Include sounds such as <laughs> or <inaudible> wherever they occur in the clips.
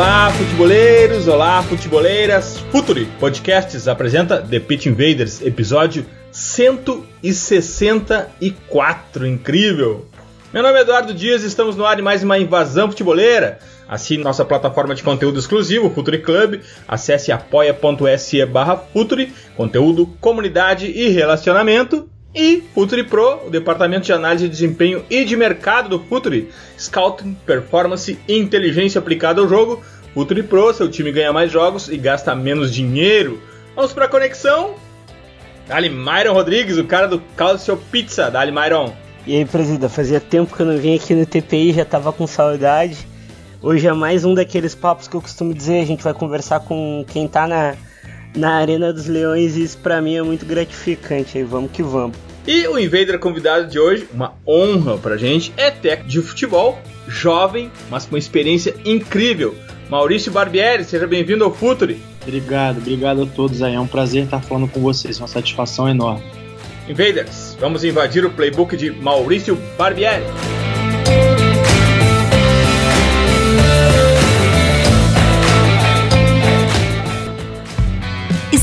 Olá, futeboleiros! Olá, futeboleiras! Futuri Podcasts apresenta The Pitch Invaders, episódio 164. Incrível! Meu nome é Eduardo Dias e estamos no ar de mais uma invasão futeboleira. Assine nossa plataforma de conteúdo exclusivo, Futuri Club. Acesse apoia.se barra Futuri, conteúdo, comunidade e relacionamento. E Futuri Pro, o departamento de análise de desempenho e de mercado do Futuri, Scouting, Performance e Inteligência aplicada ao jogo. Futuri Pro, seu time ganha mais jogos e gasta menos dinheiro. Vamos para a conexão. Dali Myron Rodrigues, o cara do Calcio Pizza. Dali Myron. E aí, presida, fazia tempo que eu não vinha aqui no TPI, já tava com saudade. Hoje é mais um daqueles papos que eu costumo dizer, a gente vai conversar com quem tá na, na Arena dos Leões e isso pra mim é muito gratificante. Aí vamos que vamos. E o Invader convidado de hoje, uma honra pra gente, é técnico de futebol, jovem, mas com experiência incrível. Maurício Barbieri, seja bem-vindo ao Futuri. Obrigado, obrigado a todos aí. É um prazer estar falando com vocês, uma satisfação enorme. Invaders, vamos invadir o playbook de Maurício Barbieri.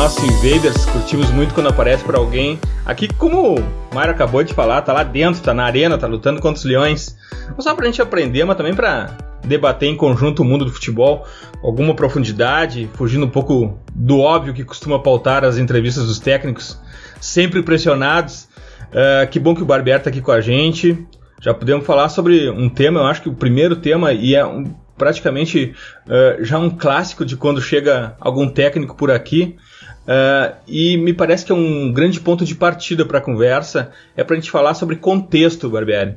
nossos Invaders, curtimos muito quando aparece para alguém. Aqui, como o Mário acabou de falar, tá lá dentro, tá na arena, tá lutando contra os leões. Não só pra gente aprender, mas também pra debater em conjunto o mundo do futebol, alguma profundidade, fugindo um pouco do óbvio que costuma pautar as entrevistas dos técnicos, sempre pressionados. Uh, que bom que o Barbieri tá aqui com a gente. Já podemos falar sobre um tema, eu acho que o primeiro tema, e é um, praticamente uh, já um clássico de quando chega algum técnico por aqui. Uh, e me parece que é um grande ponto de partida para a conversa é para a gente falar sobre contexto, Barbieri.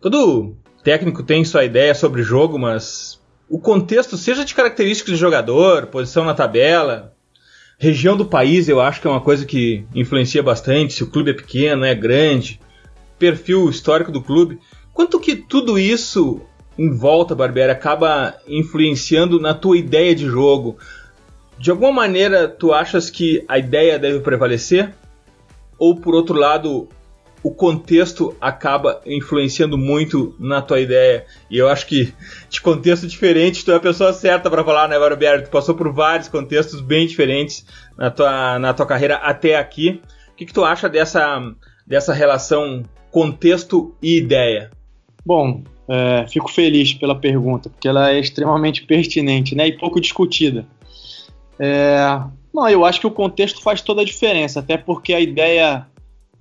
Todo técnico tem sua ideia sobre jogo, mas o contexto, seja de características do jogador, posição na tabela, região do país, eu acho que é uma coisa que influencia bastante. Se o clube é pequeno, é grande, perfil histórico do clube. Quanto que tudo isso em volta, Barbieri, acaba influenciando na tua ideia de jogo? De alguma maneira, tu achas que a ideia deve prevalecer? Ou, por outro lado, o contexto acaba influenciando muito na tua ideia? E eu acho que, de contexto diferente, tu é a pessoa certa para falar, né, Barbieri? Tu passou por vários contextos bem diferentes na tua, na tua carreira até aqui. O que, que tu acha dessa, dessa relação contexto e ideia? Bom, é, fico feliz pela pergunta, porque ela é extremamente pertinente né, e pouco discutida. É, não, eu acho que o contexto faz toda a diferença, até porque a ideia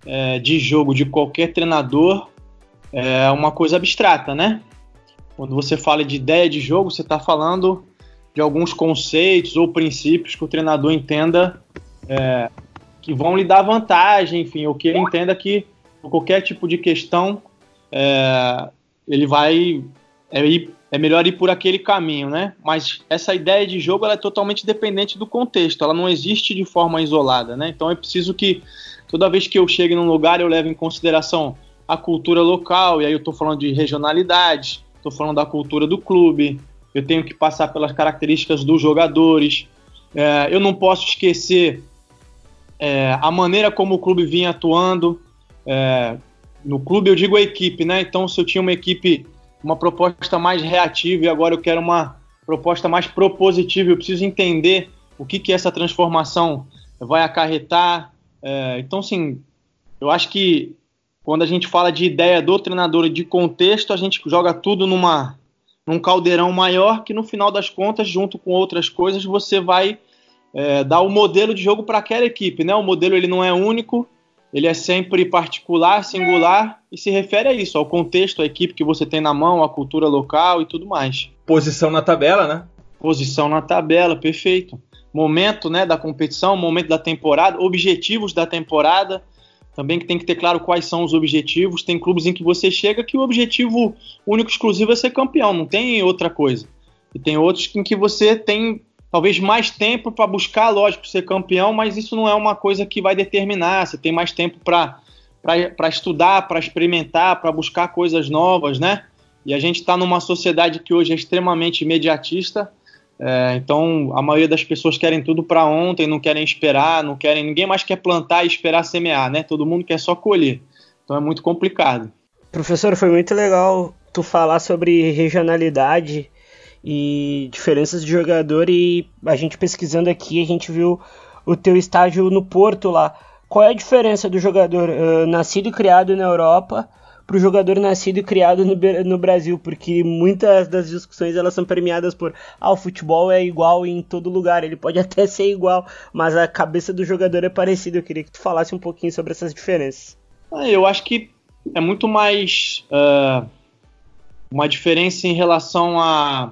é, de jogo de qualquer treinador é uma coisa abstrata, né? Quando você fala de ideia de jogo, você está falando de alguns conceitos ou princípios que o treinador entenda é, que vão lhe dar vantagem, enfim, ou que ele entenda que qualquer tipo de questão é, ele vai é, ir, é melhor ir por aquele caminho, né? Mas essa ideia de jogo ela é totalmente dependente do contexto, ela não existe de forma isolada, né? Então é preciso que toda vez que eu chegue num lugar eu leve em consideração a cultura local, e aí eu estou falando de regionalidade, estou falando da cultura do clube, eu tenho que passar pelas características dos jogadores, é, eu não posso esquecer é, a maneira como o clube vinha atuando. É, no clube eu digo a equipe, né? Então, se eu tinha uma equipe, uma proposta mais reativa e agora eu quero uma proposta mais propositiva, eu preciso entender o que, que essa transformação vai acarretar. É, então, sim, eu acho que quando a gente fala de ideia do treinador e de contexto, a gente joga tudo numa, num caldeirão maior que no final das contas, junto com outras coisas, você vai é, dar o modelo de jogo para aquela equipe, né? O modelo ele não é único, ele é sempre particular, singular e se refere a isso, ao contexto, à equipe que você tem na mão, à cultura local e tudo mais. Posição na tabela, né? Posição na tabela, perfeito. Momento, né, da competição, momento da temporada, objetivos da temporada. Também que tem que ter claro quais são os objetivos. Tem clubes em que você chega que o objetivo único exclusivo é ser campeão, não tem outra coisa. E tem outros em que você tem talvez mais tempo para buscar, lógico, ser campeão, mas isso não é uma coisa que vai determinar. Você tem mais tempo para estudar, para experimentar, para buscar coisas novas, né? E a gente está numa sociedade que hoje é extremamente imediatista. É, então, a maioria das pessoas querem tudo para ontem, não querem esperar, não querem. Ninguém mais quer plantar e esperar semear, né? Todo mundo quer só colher. Então é muito complicado. Professor, foi muito legal tu falar sobre regionalidade e diferenças de jogador e a gente pesquisando aqui a gente viu o teu estágio no Porto lá. Qual é a diferença do jogador uh, nascido e criado na Europa para o jogador nascido e criado no, no, Brasil? Porque muitas das discussões elas são permeadas por ah, o futebol é igual em todo lugar, ele pode <laughs> até ser igual, mas a cabeça do jogador é parecida. Eu queria que tu falasse um pouquinho sobre essas diferenças. Ah, eu acho que é muito mais uh, uma diferença em relação a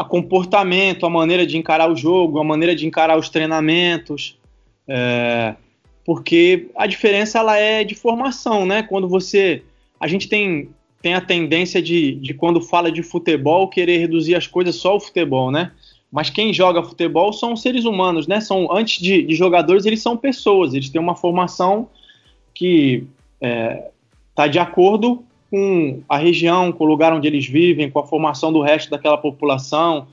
a comportamento, a maneira de encarar o jogo, a maneira de encarar os treinamentos, é, porque a diferença ela é de formação, né? Quando você, a gente tem tem a tendência de, de quando fala de futebol querer reduzir as coisas só ao futebol, né? Mas quem joga futebol são seres humanos, né? São antes de, de jogadores eles são pessoas, eles têm uma formação que está é, tá de acordo com a região, com o lugar onde eles vivem, com a formação do resto daquela população.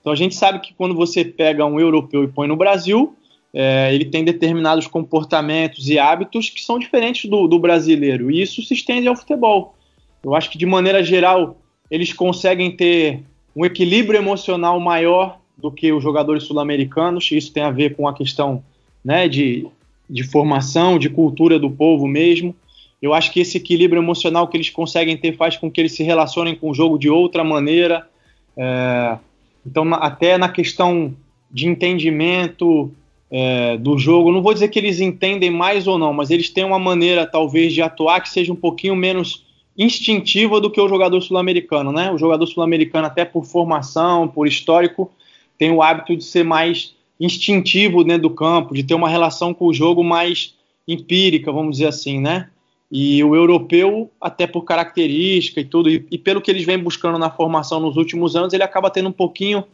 Então a gente sabe que quando você pega um europeu e põe no Brasil, é, ele tem determinados comportamentos e hábitos que são diferentes do, do brasileiro, e isso se estende ao futebol. Eu acho que de maneira geral eles conseguem ter um equilíbrio emocional maior do que os jogadores sul-americanos, isso tem a ver com a questão né, de, de formação, de cultura do povo mesmo. Eu acho que esse equilíbrio emocional que eles conseguem ter faz com que eles se relacionem com o jogo de outra maneira. É, então, até na questão de entendimento é, do jogo, não vou dizer que eles entendem mais ou não, mas eles têm uma maneira, talvez, de atuar que seja um pouquinho menos instintiva do que o jogador sul-americano, né? O jogador sul-americano, até por formação, por histórico, tem o hábito de ser mais instintivo dentro do campo, de ter uma relação com o jogo mais empírica, vamos dizer assim, né? E o europeu, até por característica e tudo, e, e, pelo que eles vêm buscando na formação nos últimos anos, ele acaba tendo um pouquinho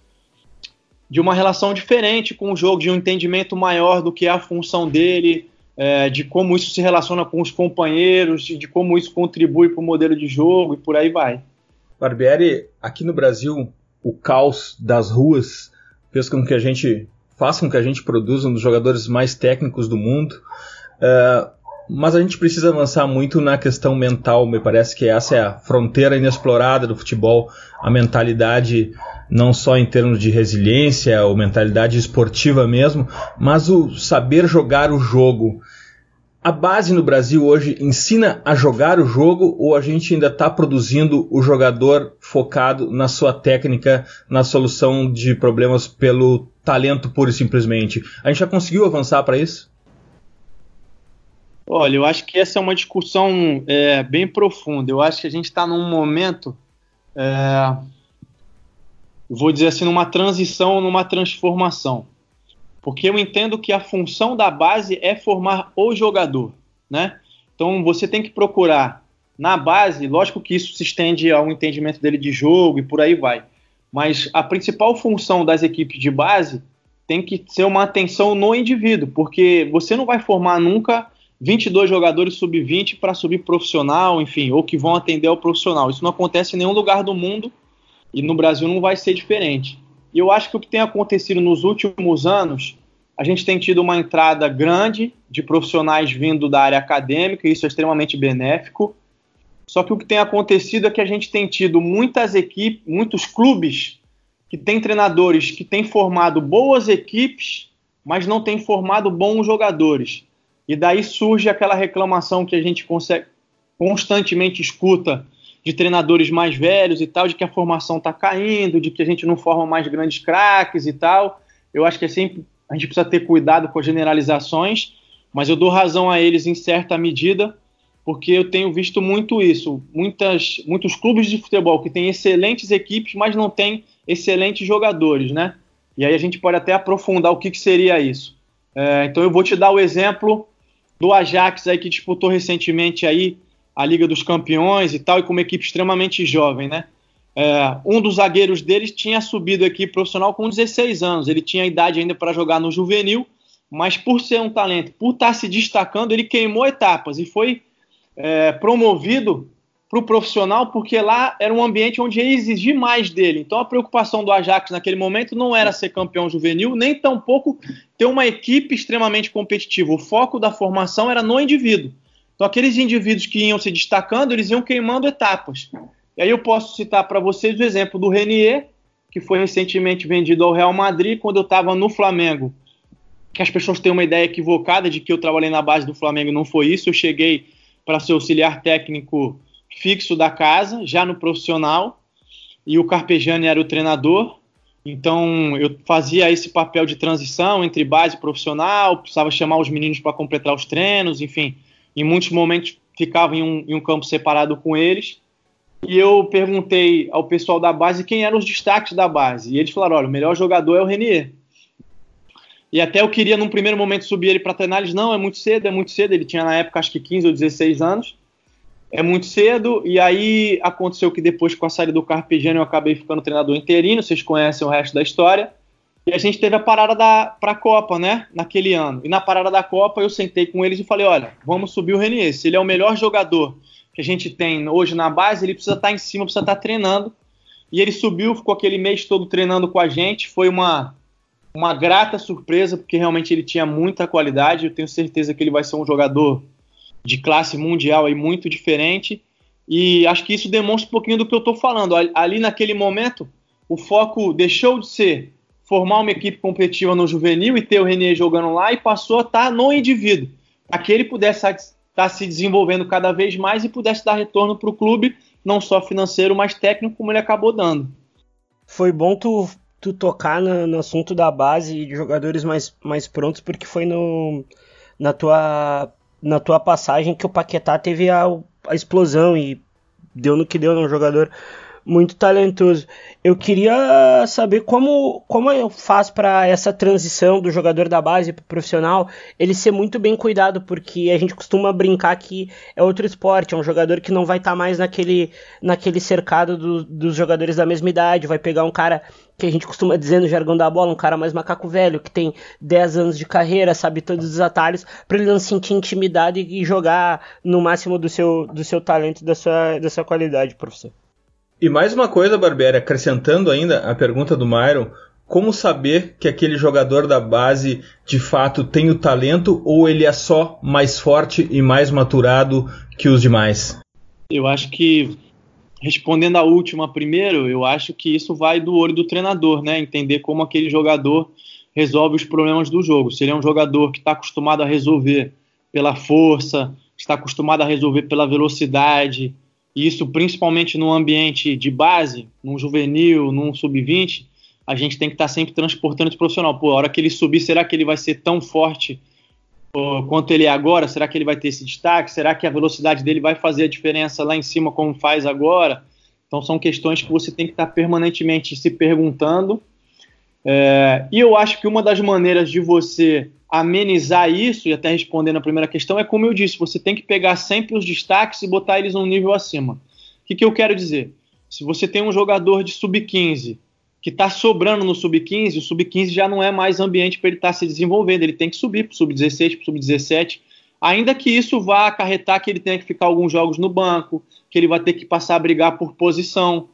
de uma relação diferente com o jogo, de um entendimento maior do que é a função dele, é, de como isso se relaciona com os companheiros, de, de como isso contribui para o modelo de jogo e por aí vai. Barbieri, aqui no Brasil, o caos das ruas fez com que a gente faça com que a gente produza um dos jogadores mais técnicos do mundo. Uh, mas a gente precisa avançar muito na questão mental, me parece que essa é a fronteira inexplorada do futebol, a mentalidade não só em termos de resiliência ou mentalidade esportiva mesmo, mas o saber jogar o jogo. A base no Brasil hoje ensina a jogar o jogo ou a gente ainda está produzindo o jogador focado na sua técnica, na solução de problemas pelo talento puro e simplesmente? A gente já conseguiu avançar para isso? Olha, eu acho que essa é uma discussão é, bem profunda. Eu acho que a gente está num momento, é, vou dizer assim, numa transição, numa transformação. Porque eu entendo que a função da base é formar o jogador, né? Então você tem que procurar na base, lógico que isso se estende ao entendimento dele de jogo e por aí vai. Mas a principal função das equipes de base tem que ser uma atenção no indivíduo, porque você não vai formar nunca 22 jogadores sub-20 para subir profissional, enfim, ou que vão atender ao profissional. Isso não acontece em nenhum lugar do mundo e no Brasil não vai ser diferente. E eu acho que o que tem acontecido nos últimos anos, a gente tem tido uma entrada grande de profissionais vindo da área acadêmica, e isso é extremamente benéfico. Só que o que tem acontecido é que a gente tem tido muitas equipes, muitos clubes que têm treinadores que têm formado boas equipes, mas não têm formado bons jogadores. E daí surge aquela reclamação que a gente constantemente escuta de treinadores mais velhos e tal, de que a formação está caindo, de que a gente não forma mais grandes craques e tal. Eu acho que é sempre a gente precisa ter cuidado com as generalizações, mas eu dou razão a eles em certa medida, porque eu tenho visto muito isso. Muitas, muitos clubes de futebol que têm excelentes equipes, mas não têm excelentes jogadores, né? E aí a gente pode até aprofundar o que, que seria isso. É, então eu vou te dar o exemplo do Ajax aí que disputou recentemente aí a Liga dos Campeões e tal, e com uma equipe extremamente jovem, né? É, um dos zagueiros deles tinha subido aqui profissional com 16 anos. Ele tinha idade ainda para jogar no juvenil, mas por ser um talento, por estar tá se destacando, ele queimou etapas e foi é, promovido para o profissional, porque lá era um ambiente onde ia exigir mais dele. Então a preocupação do Ajax naquele momento não era ser campeão juvenil, nem tampouco ter uma equipe extremamente competitiva. O foco da formação era no indivíduo. Então aqueles indivíduos que iam se destacando, eles iam queimando etapas. E aí eu posso citar para vocês o exemplo do Renier, que foi recentemente vendido ao Real Madrid quando eu estava no Flamengo. Que as pessoas têm uma ideia equivocada de que eu trabalhei na base do Flamengo, não foi isso. Eu cheguei para ser auxiliar técnico fixo da casa, já no profissional, e o Carpegiani era o treinador. Então eu fazia esse papel de transição entre base e profissional, precisava chamar os meninos para completar os treinos, enfim. Em muitos momentos ficava em um, em um campo separado com eles e eu perguntei ao pessoal da base quem eram os destaques da base. E eles falaram: olha, o melhor jogador é o Renier. E até eu queria, num primeiro momento, subir ele para treinar. Eles, não, é muito cedo, é muito cedo. Ele tinha na época acho que 15 ou 16 anos. É muito cedo. E aí aconteceu que depois, com a saída do Carpegiani, eu acabei ficando treinador interino. Vocês conhecem o resto da história. E a gente teve a parada para a Copa, né? Naquele ano. E na parada da Copa, eu sentei com eles e falei: olha, vamos subir o Renier. Se ele é o melhor jogador que a gente tem hoje na base, ele precisa estar em cima, precisa estar treinando. E ele subiu, ficou aquele mês todo treinando com a gente. Foi uma, uma grata surpresa, porque realmente ele tinha muita qualidade. Eu tenho certeza que ele vai ser um jogador de classe mundial e muito diferente. E acho que isso demonstra um pouquinho do que eu estou falando. Ali naquele momento, o foco deixou de ser formar uma equipe competitiva no juvenil e ter o Renier jogando lá e passou a estar no indivíduo, para que ele pudesse está se desenvolvendo cada vez mais e pudesse dar retorno para o clube, não só financeiro, mas técnico, como ele acabou dando. Foi bom tu, tu tocar no, no assunto da base e de jogadores mais, mais prontos, porque foi no, na, tua, na tua passagem que o Paquetá teve a, a explosão e deu no que deu no jogador muito talentoso. Eu queria saber como, como faz para essa transição do jogador da base para o profissional ele ser muito bem cuidado, porque a gente costuma brincar que é outro esporte, é um jogador que não vai estar tá mais naquele, naquele cercado do, dos jogadores da mesma idade, vai pegar um cara que a gente costuma dizer no jargão da bola, um cara mais macaco velho, que tem 10 anos de carreira, sabe todos os atalhos, para ele não sentir intimidade e jogar no máximo do seu, do seu talento, da sua, da sua qualidade, professor. E mais uma coisa, Barbieri, acrescentando ainda a pergunta do Myron, como saber que aquele jogador da base de fato tem o talento ou ele é só mais forte e mais maturado que os demais? Eu acho que, respondendo a última primeiro, eu acho que isso vai do olho do treinador, né? Entender como aquele jogador resolve os problemas do jogo. Se ele é um jogador que está acostumado a resolver pela força, está acostumado a resolver pela velocidade, isso principalmente no ambiente de base, num juvenil, num sub-20, a gente tem que estar tá sempre transportando esse profissional. Pô, a hora que ele subir, será que ele vai ser tão forte quanto ele é agora? Será que ele vai ter esse destaque? Será que a velocidade dele vai fazer a diferença lá em cima como faz agora? Então são questões que você tem que estar tá permanentemente se perguntando. É, e eu acho que uma das maneiras de você amenizar isso, e até respondendo a primeira questão, é como eu disse, você tem que pegar sempre os destaques e botar eles um nível acima. O que, que eu quero dizer? Se você tem um jogador de sub-15 que está sobrando no sub-15, o sub-15 já não é mais ambiente para ele estar tá se desenvolvendo, ele tem que subir para o sub-16, para o sub-17, ainda que isso vá acarretar que ele tenha que ficar alguns jogos no banco, que ele vai ter que passar a brigar por posição,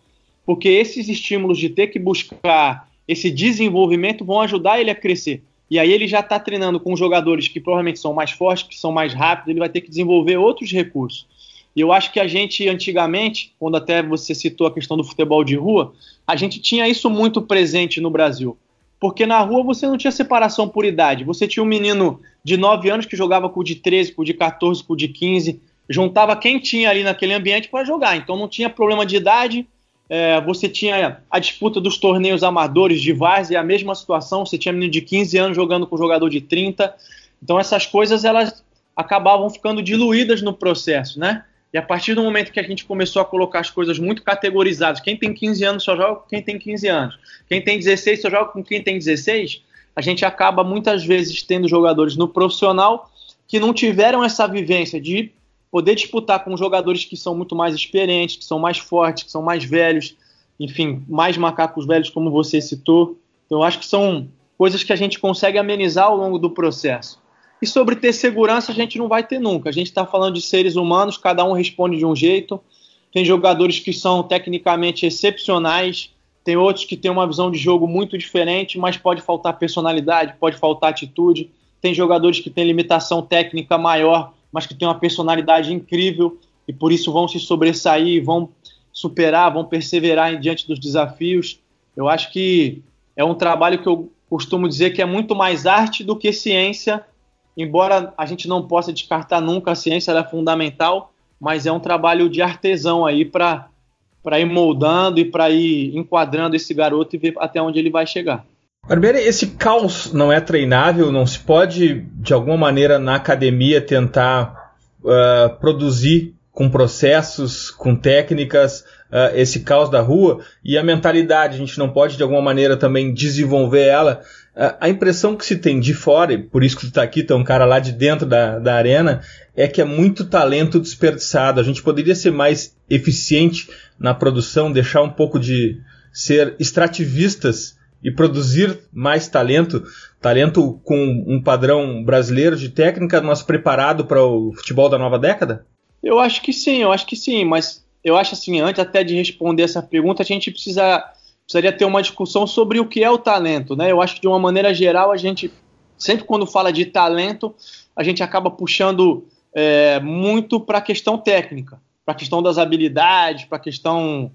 porque esses estímulos de ter que buscar esse desenvolvimento vão ajudar ele a crescer. E aí ele já está treinando com jogadores que provavelmente são mais fortes, que são mais rápidos, ele vai ter que desenvolver outros recursos. E eu acho que a gente, antigamente, quando até você citou a questão do futebol de rua, a gente tinha isso muito presente no Brasil. Porque na rua você não tinha separação por idade. Você tinha um menino de 9 anos que jogava com o de 13, com o de 14, com o de 15, juntava quem tinha ali naquele ambiente para jogar. Então não tinha problema de idade, é, você tinha a disputa dos torneios amadores de várzea, a mesma situação, você tinha menino de 15 anos jogando com jogador de 30. Então essas coisas elas acabavam ficando diluídas no processo, né? E a partir do momento que a gente começou a colocar as coisas muito categorizadas, quem tem 15 anos só joga com quem tem 15 anos, quem tem 16 só joga com quem tem 16, a gente acaba muitas vezes tendo jogadores no profissional que não tiveram essa vivência de poder disputar com jogadores que são muito mais experientes, que são mais fortes, que são mais velhos, enfim, mais macacos velhos, como você citou. Então, eu acho que são coisas que a gente consegue amenizar ao longo do processo. E sobre ter segurança, a gente não vai ter nunca. A gente está falando de seres humanos, cada um responde de um jeito. Tem jogadores que são tecnicamente excepcionais, tem outros que têm uma visão de jogo muito diferente, mas pode faltar personalidade, pode faltar atitude. Tem jogadores que têm limitação técnica maior, mas que têm uma personalidade incrível e por isso vão se sobressair, vão superar, vão perseverar diante dos desafios. Eu acho que é um trabalho que eu costumo dizer que é muito mais arte do que ciência, embora a gente não possa descartar nunca a ciência, ela é fundamental, mas é um trabalho de artesão aí para para ir moldando e para ir enquadrando esse garoto e ver até onde ele vai chegar. Barbieri, esse caos não é treinável? Não se pode, de alguma maneira, na academia tentar uh, produzir com processos, com técnicas, uh, esse caos da rua e a mentalidade, a gente não pode de alguma maneira também desenvolver ela. Uh, a impressão que se tem de fora, e por isso que tu está aqui, tu é um cara lá de dentro da, da arena, é que é muito talento desperdiçado. A gente poderia ser mais eficiente na produção, deixar um pouco de ser extrativistas e produzir mais talento, talento com um padrão brasileiro de técnica, mas preparado para o futebol da nova década? Eu acho que sim, eu acho que sim, mas eu acho assim, antes até de responder essa pergunta, a gente precisa precisaria ter uma discussão sobre o que é o talento, né? Eu acho que de uma maneira geral a gente sempre quando fala de talento a gente acaba puxando é, muito para a questão técnica, para a questão das habilidades, para a questão,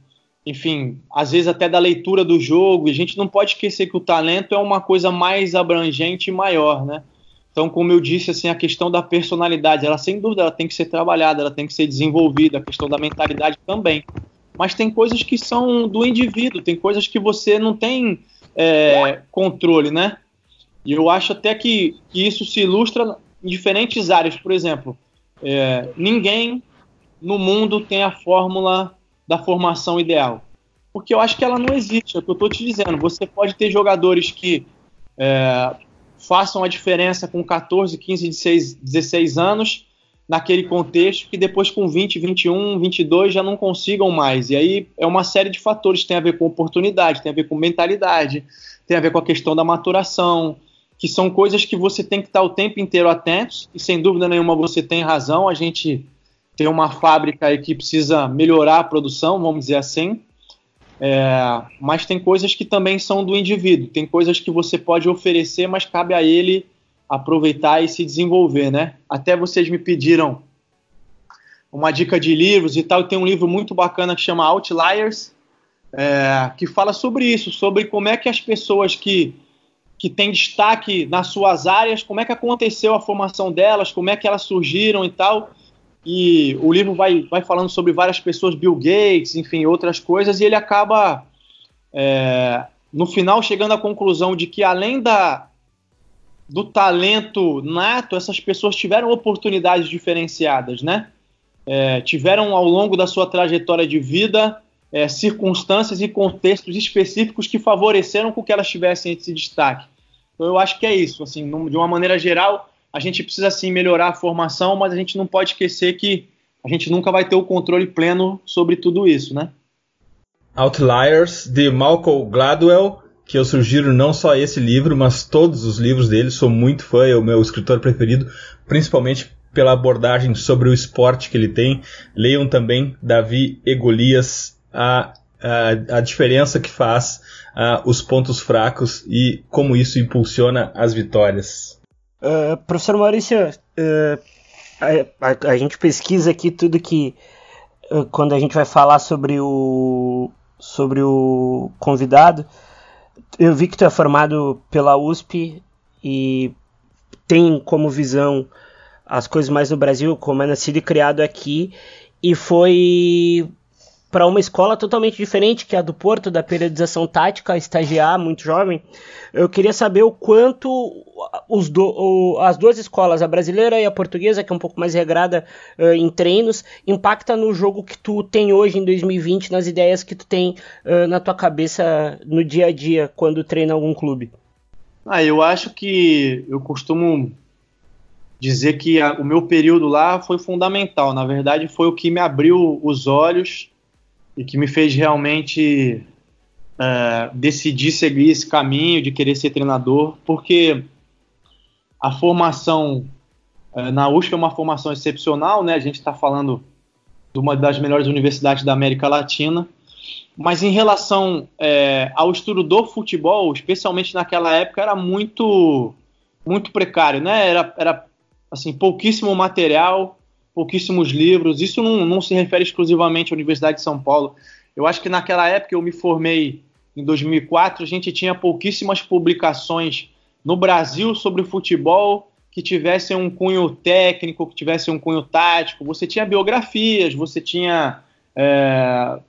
enfim, às vezes até da leitura do jogo. E a gente não pode esquecer que o talento é uma coisa mais abrangente e maior, né? Então, como eu disse, assim, a questão da personalidade, ela sem dúvida ela tem que ser trabalhada, ela tem que ser desenvolvida, a questão da mentalidade também. Mas tem coisas que são do indivíduo, tem coisas que você não tem é, controle, né? E eu acho até que, que, isso se ilustra em diferentes áreas. Por exemplo, é, ninguém no mundo tem a fórmula da formação ideal. Porque eu acho que ela não existe, é o que eu estou te dizendo. Você pode ter jogadores que é, façam a diferença com 14, 15, 16, 16 anos naquele contexto que depois com 20, 21, 22 já não consigam mais. E aí é uma série de fatores, tem a ver com oportunidade, tem a ver com mentalidade, tem a ver com a questão da maturação, que são coisas que você tem que estar o tempo inteiro atentos, e sem dúvida nenhuma você tem razão, a gente tem uma fábrica aí que precisa melhorar a produção, vamos dizer assim, é, mas tem coisas que também são do indivíduo, tem coisas que você pode oferecer, mas cabe a ele aproveitar e se desenvolver, né? Até vocês me pediram uma dica de livros e tal, tem um livro muito bacana que chama Outliers, é, que fala sobre isso, sobre como é que as pessoas que, que têm destaque nas suas áreas, como é que aconteceu a formação delas, como é que elas surgiram e tal, e o livro vai, vai falando sobre várias pessoas, Bill Gates, enfim, outras coisas, e ele acaba, é, no final, chegando à conclusão de que além da, do talento nato, essas pessoas tiveram oportunidades diferenciadas, né? É, tiveram ao longo da sua trajetória de vida é, circunstâncias e contextos específicos que favoreceram com que elas tivessem esse destaque. Então eu acho que é isso, assim, de uma maneira geral, a gente precisa sim melhorar a formação, mas a gente não pode esquecer que a gente nunca vai ter o controle pleno sobre tudo isso, né? Outliers de Malcolm Gladwell, que eu sugiro não só esse livro, mas todos os livros dele. Sou muito fã, é o meu escritor preferido, principalmente pela abordagem sobre o esporte que ele tem. Leiam também Davi e Golias, a, a, a diferença que faz, a, os pontos fracos e como isso impulsiona as vitórias. Uh, professor Maurício, uh, a, a, a, gente pesquisa aqui tudo que uh, quando a gente vai falar sobre o sobre o convidado, eu vi que tu é formado pela USP e tem como visão as coisas mais do Brasil, como é nascido e criado aqui, e foi para uma escola totalmente diferente que é a do Porto, da periodização tática, estagiar, muito jovem. Eu queria saber o quanto os do, o, as duas escolas, a brasileira e a portuguesa, que é um pouco mais regrada uh, em treinos, impacta no jogo que tu tem hoje em 2020, nas ideias que tu tem uh, na tua cabeça no dia a dia quando treina algum clube. Ah, eu acho que eu costumo dizer que a, o meu período lá foi fundamental. Na verdade, foi o que me abriu os olhos e que me fez realmente é, decidir seguir esse caminho de querer ser treinador, porque a formação é, na USP é uma formação excepcional, né? A gente está falando de uma das melhores universidades da América Latina. Mas em relação é, ao estudo do futebol, especialmente naquela época, era muito muito precário, né? Era, era assim, pouquíssimo material, pouquíssimos livros. Isso não, não se refere exclusivamente à Universidade de São Paulo. Eu acho que naquela época eu me formei em 2004, a gente tinha pouquíssimas publicações no Brasil sobre futebol que tivessem um cunho técnico, que tivessem um cunho tático. Você tinha biografias, você tinha é,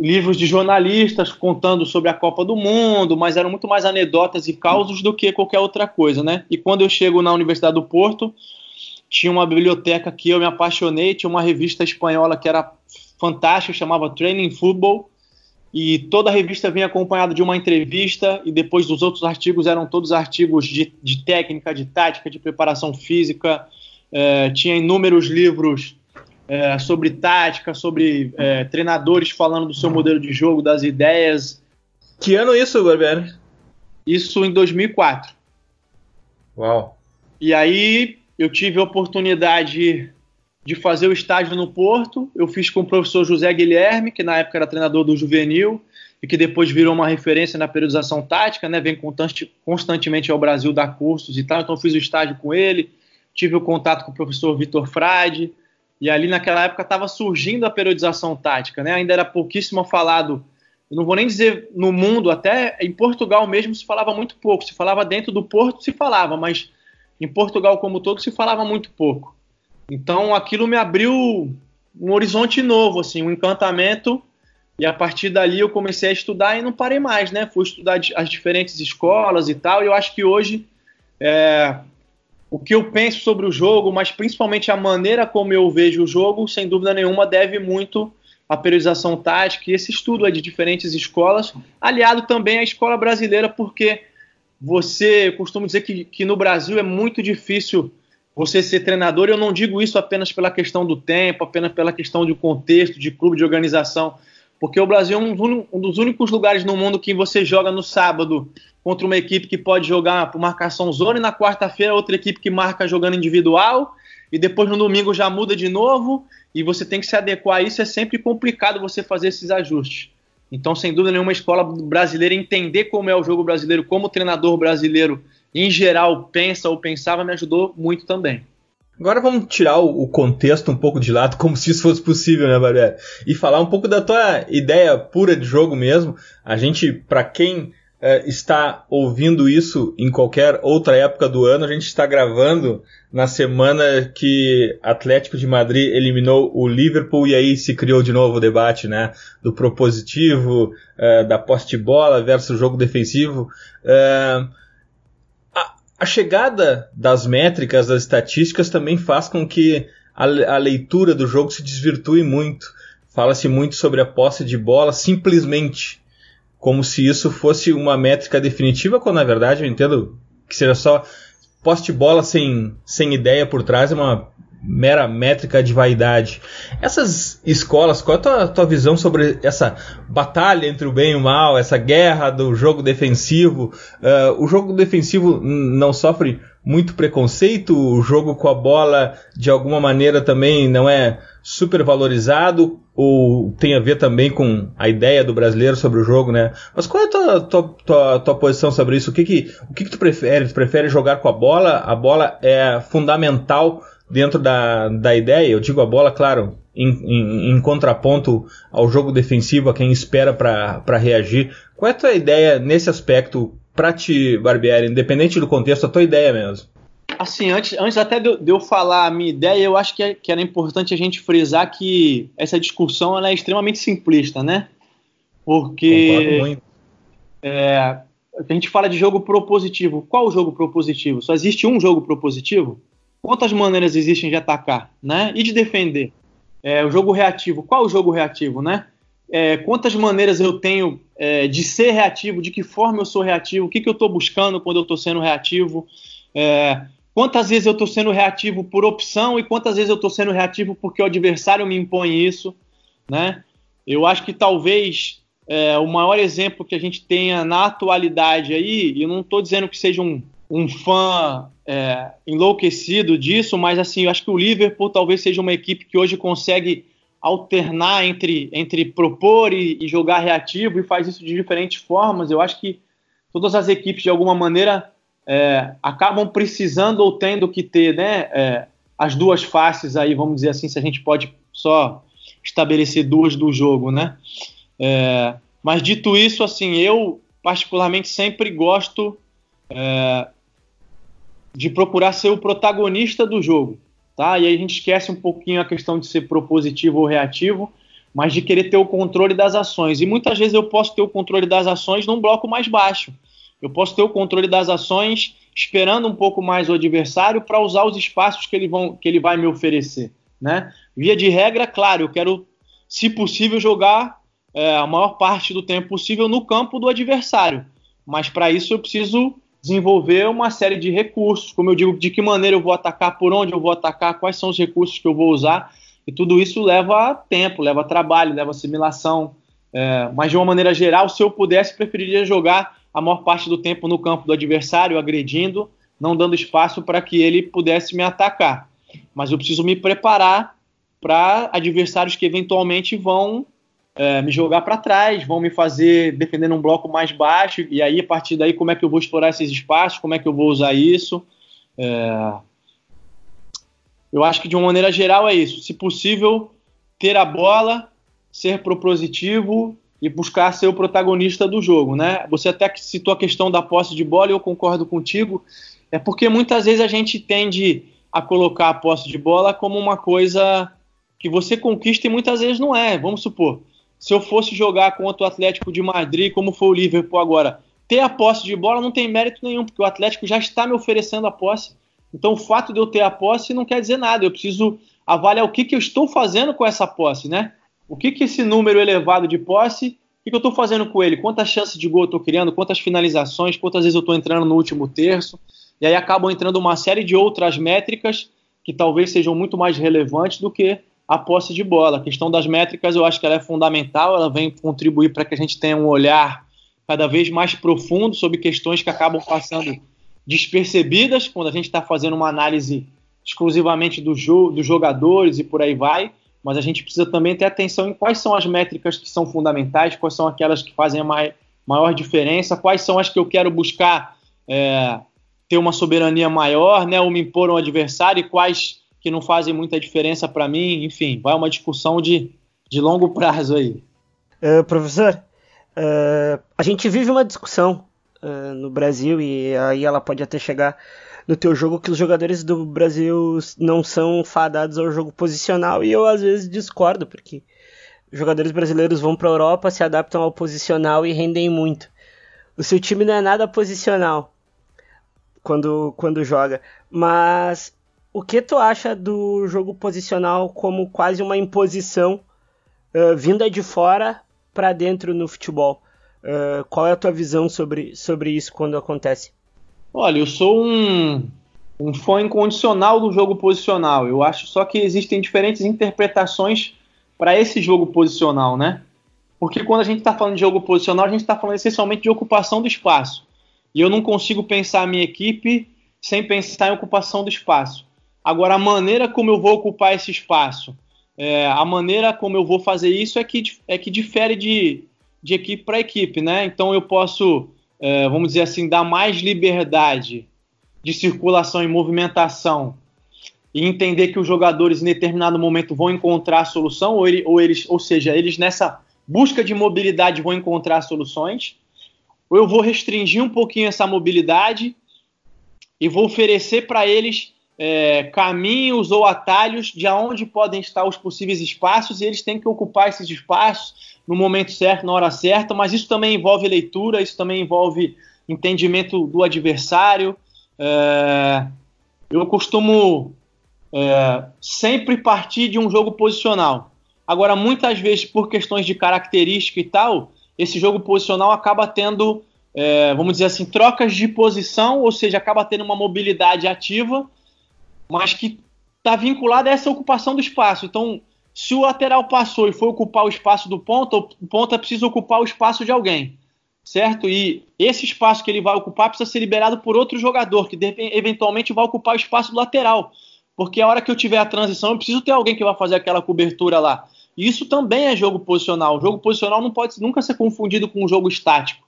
livros de jornalistas contando sobre a Copa do Mundo, mas eram muito mais anedotas e causos do que qualquer outra coisa, né? E quando eu chego na Universidade do Porto, tinha uma biblioteca que eu me apaixonei, tinha uma revista espanhola que era fantástica, chamava Training Football, e toda a revista vinha acompanhada de uma entrevista, e depois os outros artigos eram todos artigos de, de técnica, de tática, de preparação física, é, tinha inúmeros livros é, sobre tática, sobre é, treinadores falando do seu modelo de jogo, das ideias. Que ano isso, Barbieri? Isso em 2004. Uau! E aí eu tive a oportunidade de fazer o estágio no Porto. Eu fiz com o professor José Guilherme, que na época era treinador do Juvenil e que depois virou uma referência na periodização tática, né? Vem constantemente ao Brasil dar cursos e tal. Então fiz o estágio com ele, tive o contato com o professor Vitor Frade, e ali naquela época estava surgindo a periodização tática, né? Ainda era pouquíssimo falado. Eu não vou nem dizer no mundo, até em Portugal mesmo se falava muito pouco. Se falava dentro do Porto, se falava, mas em Portugal como todo se falava muito pouco. Então aquilo me abriu um horizonte novo, assim, um encantamento. E a partir dali eu comecei a estudar e não parei mais, né? Fui estudar as diferentes escolas e tal. E eu acho que hoje é, o que eu penso sobre o jogo, mas principalmente a maneira como eu vejo o jogo, sem dúvida nenhuma, deve muito à periodização tática e esse estudo de diferentes escolas, aliado também à escola brasileira, porque você costuma dizer que, que no Brasil é muito difícil você ser treinador. Eu não digo isso apenas pela questão do tempo, apenas pela questão de contexto, de clube, de organização, porque o Brasil é um dos únicos lugares no mundo que você joga no sábado contra uma equipe que pode jogar por marcação zona e na quarta-feira outra equipe que marca jogando individual e depois no domingo já muda de novo e você tem que se adequar a isso. É sempre complicado você fazer esses ajustes. Então, sem dúvida nenhuma, a escola brasileira entender como é o jogo brasileiro, como o treinador brasileiro em geral pensa ou pensava, me ajudou muito também. Agora vamos tirar o, contexto um pouco de lado, como se isso fosse possível, né, Barbieri? E falar um pouco da tua ideia pura de jogo mesmo. A gente, para quem é, está ouvindo isso em qualquer outra época do ano, a gente está gravando na semana que Atlético de Madrid eliminou o Liverpool e aí se criou de novo o debate, né, do propositivo, é, da posse de bola versus jogo defensivo. É, a chegada das métricas, das estatísticas também faz com que a, a leitura do jogo se desvirtue muito. Fala-se muito sobre a posse de bola simplesmente como se isso fosse uma métrica definitiva, quando na verdade eu entendo que seja só posse de bola sem, sem ideia por trás é uma mera métrica de vaidade. Essas escolas, qual é a tua, tua, visão sobre essa batalha entre o bem e o mal, essa guerra do jogo defensivo? Uh, o jogo defensivo não sofre muito preconceito, o jogo com a bola de alguma maneira também não é super valorizado ou tem a ver também com a ideia do brasileiro sobre o jogo, né? Mas qual é a tua, tua, tua, tua posição sobre isso? O que que, o que que tu prefere? Tu prefere jogar com a bola? A bola é fundamental dentro da, da ideia, eu digo a bola, claro, em, em, em contraponto ao jogo defensivo, a quem espera para reagir. Qual é a tua ideia nesse aspecto para ti, Barbieri, independente do contexto, a tua ideia mesmo? assim, antes, antes até de, de, eu falar a minha ideia, eu acho que, é, que era importante a gente frisar que essa discussão ela é extremamente simplista, né? Porque é, a gente fala de jogo propositivo. Qual o jogo propositivo? Só existe um jogo propositivo? Quantas maneiras existem de atacar, né? E de defender? É, o jogo reativo. Qual o jogo reativo, né? É, quantas maneiras eu tenho é, de ser reativo? De que forma eu sou reativo? O que, que eu estou buscando quando eu estou sendo reativo? É, quantas vezes eu estou sendo reativo por opção e quantas vezes eu estou sendo reativo porque o adversário me impõe isso, né? Eu acho que talvez é, o maior exemplo que a gente tenha na atualidade aí, e eu não estou dizendo que seja um, um fã é, enlouquecido disso, mas assim, eu acho que o Liverpool talvez seja uma equipe que hoje consegue alternar entre, entre propor e, e jogar reativo e faz isso de diferentes formas. Eu acho que todas as equipes, de alguma maneira, é, acabam precisando ou tendo que ter né, é, as duas faces aí, vamos dizer assim, se a gente pode só estabelecer duas do jogo, né? É, mas dito isso, assim, eu particularmente sempre gosto é, de procurar ser o protagonista do jogo, tá? E aí a gente esquece um pouquinho a questão de ser propositivo ou reativo, mas de querer ter o controle das ações. E muitas vezes eu posso ter o controle das ações num bloco mais baixo. Eu posso ter o controle das ações esperando um pouco mais o adversário para usar os espaços que ele, vão, que ele vai me oferecer, né? Via de regra, claro, eu quero, se possível, jogar é, a maior parte do tempo possível no campo do adversário. Mas para isso eu preciso desenvolver uma série de recursos, como eu digo, de que maneira eu vou atacar, por onde eu vou atacar, quais são os recursos que eu vou usar. E tudo isso leva tempo, leva trabalho, leva assimilação. É, mas de uma maneira geral, se eu pudesse, preferiria jogar a maior parte do tempo no campo do adversário, agredindo, não dando espaço para que ele pudesse me atacar. Mas eu preciso me preparar para adversários que eventualmente vão é, me jogar para trás, vão me fazer defendendo um bloco mais baixo, e aí a partir daí como é que eu vou explorar esses espaços, como é que eu vou usar isso. É... Eu acho que de uma maneira geral é isso. Se possível, ter a bola, ser propositivo e buscar ser o protagonista do jogo, né? Você até citou a questão da posse de bola e eu concordo contigo. É porque muitas vezes a gente tende a colocar a posse de bola como uma coisa que você conquista e muitas vezes não é. Vamos supor, se eu fosse jogar contra o Atlético de Madrid, como foi o Liverpool agora, ter a posse de bola não tem mérito nenhum, porque o Atlético já está me oferecendo a posse. Então, o fato de eu ter a posse não quer dizer nada. Eu preciso avaliar o que, que eu estou fazendo com essa posse, né? O que, que esse número elevado de posse, o que, que eu estou fazendo com ele? Quantas chances de gol eu estou criando? Quantas finalizações? Quantas vezes eu estou entrando no último terço? E aí acabam entrando uma série de outras métricas que talvez sejam muito mais relevantes do que a posse de bola. A questão das métricas eu acho que ela é fundamental, ela vem contribuir para que a gente tenha um olhar cada vez mais profundo sobre questões que acabam passando despercebidas quando a gente está fazendo uma análise exclusivamente do jo dos jogadores e por aí vai, mas a gente precisa também ter atenção em quais são as métricas que são fundamentais, quais são aquelas que fazem a mai maior diferença, quais são as que eu quero buscar é, ter uma soberania maior, né, ou me impor um adversário, e quais que não fazem muita diferença para mim. Enfim, vai uma discussão de, de longo <laughs> prazo aí. Uh, professor, uh, a gente vive uma discussão uh, no Brasil e aí ela pode até chegar no teu jogo que os jogadores do Brasil não são fadados ao jogo posicional e eu às vezes discordo porque jogadores brasileiros vão para a Europa, se adaptam ao posicional e rendem muito. O seu time não é nada posicional quando, quando joga, mas o que tu acha do jogo posicional como quase uma imposição uh, vinda de fora para dentro no futebol? Uh, qual é a tua visão sobre, sobre isso quando acontece? Olha, eu sou um, um fã incondicional do jogo posicional. Eu acho só que existem diferentes interpretações para esse jogo posicional, né? Porque quando a gente está falando de jogo posicional, a gente está falando essencialmente de ocupação do espaço. E eu não consigo pensar a minha equipe sem pensar em ocupação do espaço. Agora, a maneira como eu vou ocupar esse espaço, é, a maneira como eu vou fazer isso é que, é que difere de, de equipe para equipe, né? Então eu posso, é, vamos dizer assim, dar mais liberdade de circulação e movimentação e entender que os jogadores em determinado momento vão encontrar a solução, ou, ele, ou, eles, ou seja, eles nessa busca de mobilidade vão encontrar soluções, ou eu vou restringir um pouquinho essa mobilidade e vou oferecer para eles é, caminhos ou atalhos de aonde podem estar os possíveis espaços e eles têm que ocupar esses espaços no momento certo, na hora certa, mas isso também envolve leitura, isso também envolve entendimento do adversário. É, eu costumo é, sempre partir de um jogo posicional. Agora, muitas vezes, por questões de característica e tal, esse jogo posicional acaba tendo, é, vamos dizer assim, trocas de posição, ou seja, acaba tendo uma mobilidade ativa, mas que está vinculada a essa ocupação do espaço. Então, se o lateral passou e foi ocupar o espaço do ponta, o ponta precisa ocupar o espaço de alguém, certo? E esse espaço que ele vai ocupar precisa ser liberado por outro jogador, que eventualmente vai ocupar o espaço do lateral. Porque a hora que eu tiver a transição, eu preciso ter alguém que vai fazer aquela cobertura lá. E isso também é jogo posicional. O jogo posicional não pode nunca ser confundido com um jogo estático.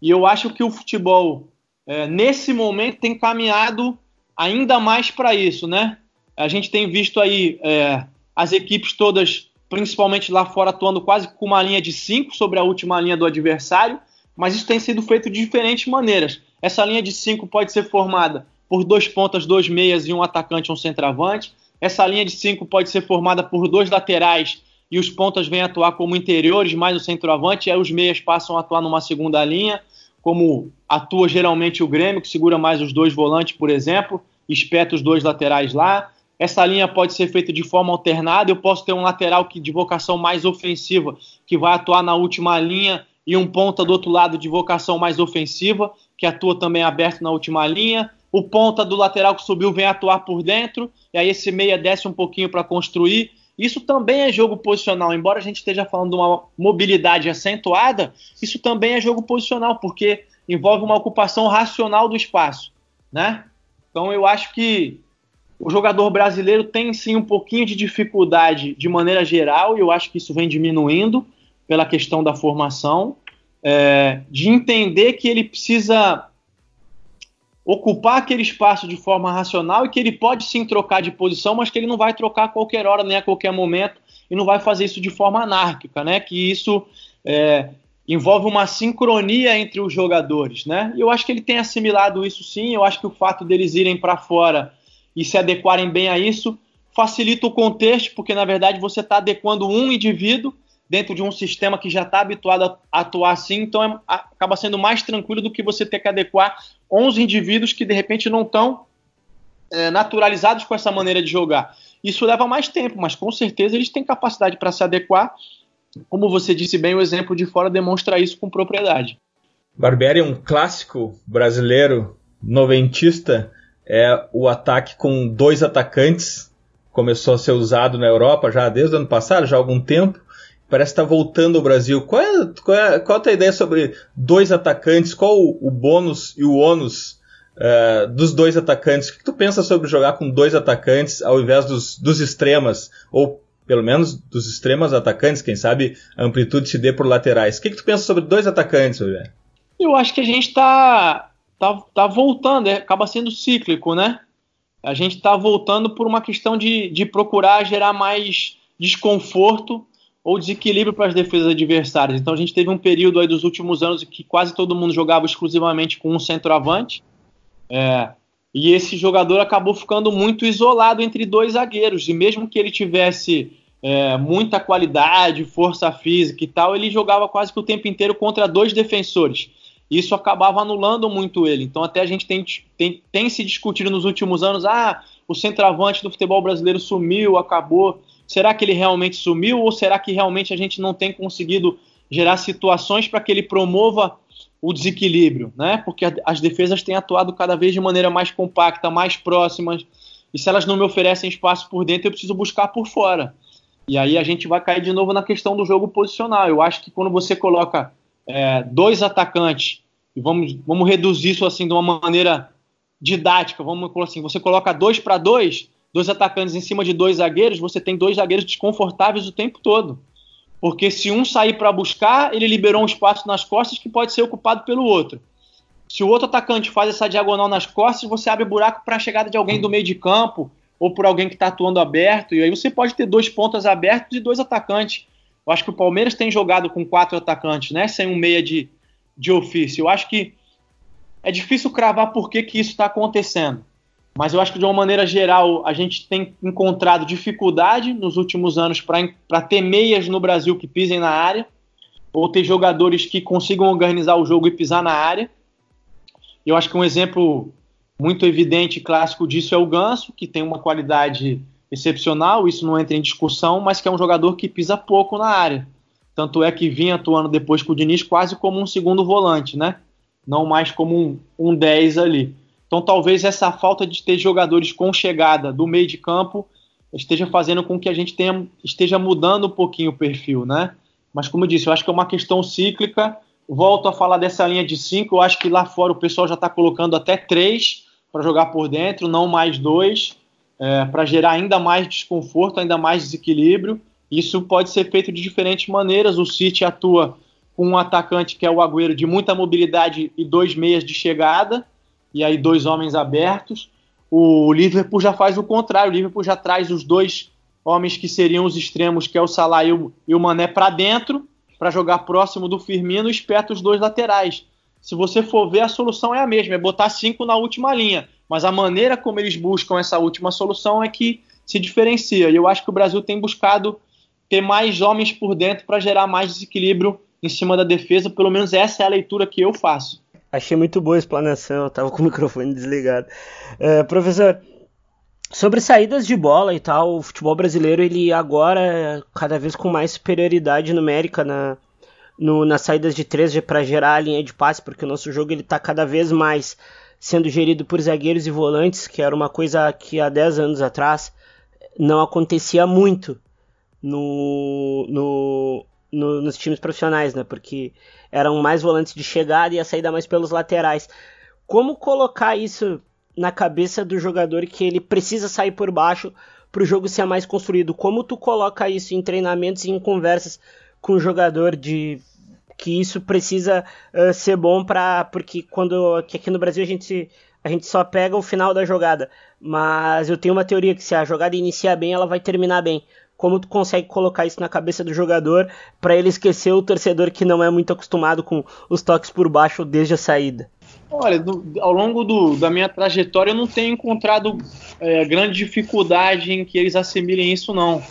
E eu acho que o futebol, é, nesse momento, tem caminhado ainda mais para isso, né? A gente tem visto aí é, as equipes todas, principalmente lá fora, atuando quase com uma linha de 5 sobre a última linha do adversário, mas isso tem sido feito de diferentes maneiras. Essa linha de 5 pode ser formada por dois pontas, dois meias e um atacante, um centroavante. Essa linha de 5 pode ser formada por dois laterais e os pontas vêm atuar como interiores, mais o centroavante, aí os meias passam a atuar numa segunda linha, como atua geralmente o Grêmio, que segura mais os dois volantes, por exemplo, espeta os dois laterais lá. Essa linha pode ser feita de forma alternada. Eu posso ter um lateral que, de vocação mais ofensiva, que vai atuar na última linha, e um ponta do outro lado de vocação mais ofensiva, que atua também aberto na última linha. O ponta do lateral que subiu vem atuar por dentro, e aí esse meia desce um pouquinho para construir. Isso também é jogo posicional, embora a gente esteja falando de uma mobilidade acentuada, isso também é jogo posicional, porque envolve uma ocupação racional do espaço, né? Então eu acho que o jogador brasileiro tem sim um pouquinho de dificuldade de maneira geral, e eu acho que isso vem diminuindo pela questão da formação, é, de entender que ele precisa ocupar aquele espaço de forma racional e que ele pode sim trocar de posição, mas que ele não vai trocar a qualquer hora nem a qualquer momento e não vai fazer isso de forma anárquica, né? Que isso é, envolve uma sincronia entre os jogadores, né? E eu acho que ele tem assimilado isso sim. Eu acho que o fato deles irem para fora e se adequarem bem a isso facilita o contexto, porque na verdade você está adequando um indivíduo dentro de um sistema que já está habituado a atuar assim, então é, acaba sendo mais tranquilo do que você ter que adequar 11 indivíduos que de repente não estão é, naturalizados com essa maneira de jogar. Isso leva mais tempo, mas com certeza eles têm capacidade para se adequar. Como você disse bem, o exemplo de fora demonstra isso com propriedade. Barbieri, um clássico brasileiro noventista, é o ataque com dois atacantes. Começou a ser usado na Europa já desde o ano passado, já há algum tempo parece estar tá voltando ao Brasil. Qual é, qual é, qual é a tua ideia sobre dois atacantes? Qual o, o bônus e o ônus uh, dos dois atacantes? O que tu pensa sobre jogar com dois atacantes ao invés dos, dos extremas? Ou pelo menos dos extremas atacantes, quem sabe a amplitude se dê por laterais. O que, que tu pensa sobre dois atacantes, Rogério? Eu acho que a gente está tá, tá voltando, é, acaba sendo cíclico, né? A gente está voltando por uma questão de, de procurar gerar mais desconforto ou desequilíbrio para as defesas adversárias. Então a gente teve um período aí dos últimos anos que quase todo mundo jogava exclusivamente com um centroavante. É, e esse jogador acabou ficando muito isolado entre dois zagueiros. E mesmo que ele tivesse é, muita qualidade, força física e tal, ele jogava quase que o tempo inteiro contra dois defensores. Isso acabava anulando muito ele. Então até a gente tem, tem, tem se discutido nos últimos anos, ah, o centroavante do futebol brasileiro sumiu, acabou. Será que ele realmente sumiu ou será que realmente a gente não tem conseguido gerar situações para que ele promova o desequilíbrio, né? Porque as defesas têm atuado cada vez de maneira mais compacta, mais próximas. E se elas não me oferecem espaço por dentro, eu preciso buscar por fora. E aí a gente vai cair de novo na questão do jogo posicional. Eu acho que quando você coloca é, dois atacantes, e vamos, vamos reduzir isso assim de uma maneira didática, vamos assim, você coloca dois para dois, dois atacantes em cima de dois zagueiros, você tem dois zagueiros desconfortáveis o tempo todo. Porque se um sair para buscar, ele liberou um espaço nas costas que pode ser ocupado pelo outro. Se o outro atacante faz essa diagonal nas costas, você abre buraco para a chegada de alguém do meio de campo ou por alguém que está atuando aberto. E aí você pode ter dois pontas abertos e dois atacantes. Eu acho que o Palmeiras tem jogado com quatro atacantes, né? Sem um meia de, de ofício. Eu acho que é difícil cravar por que, que isso está acontecendo. Mas eu acho que de uma maneira geral a gente tem encontrado dificuldade nos últimos anos para ter meias no Brasil que pisem na área, ou ter jogadores que consigam organizar o jogo e pisar na área. Eu acho que um exemplo muito evidente e clássico disso é o Ganso, que tem uma qualidade excepcional, isso não entra em discussão, mas que é um jogador que pisa pouco na área. Tanto é que vinha atuando depois com o Diniz quase como um segundo volante, né? Não mais como um, um 10 ali. Então talvez essa falta de ter jogadores com chegada do meio de campo esteja fazendo com que a gente tenha, esteja mudando um pouquinho o perfil, né? Mas como eu disse, eu acho que é uma questão cíclica. Volto a falar dessa linha de cinco. Eu acho que lá fora o pessoal já está colocando até três para jogar por dentro, não mais dois, é, para gerar ainda mais desconforto, ainda mais desequilíbrio. Isso pode ser feito de diferentes maneiras. O City atua com um atacante que é o Agüero de muita mobilidade e dois meias de chegada e aí dois homens abertos. O Liverpool já faz o contrário, o Liverpool já traz os dois homens que seriam os extremos, que é o Salah e o, Mané, para dentro, para jogar próximo do Firmino e espeta os dois laterais. Se você for ver, a solução é a mesma, é botar cinco na última linha. Mas a maneira como eles buscam essa última solução é que se diferencia. E eu acho que o Brasil tem buscado ter mais homens por dentro para gerar mais desequilíbrio em cima da defesa. Pelo menos essa é a leitura que eu faço. Achei muito boa a explanação, eu tava com o <laughs> microfone desligado. Uh, professor, sobre saídas de bola e tal, o futebol brasileiro ele agora é cada vez com mais superioridade numérica na, no, nas saídas de três para gerar a linha de passe, porque o nosso jogo ele tá cada vez mais sendo gerido por zagueiros e volantes, que era uma coisa que há 10 anos atrás não acontecia muito no, no, no, nos times profissionais, né? Porque eram mais volantes de chegada e a saída mais pelos laterais. Como colocar isso na cabeça do jogador que ele precisa sair por baixo para o jogo ser mais construído? Como tu coloca isso em treinamentos e em conversas com o jogador de que isso precisa uh, ser bom para porque quando que aqui no Brasil a gente a gente só pega o final da jogada, mas eu tenho uma teoria que se a jogada iniciar bem, ela vai terminar bem como tu consegue colocar isso na cabeça do jogador para ele esquecer o torcedor que não é muito acostumado com os toques por baixo desde a saída? Olha, do, ao longo do, da minha trajetória eu não tenho encontrado é, grande dificuldade em que eles assimilem isso não,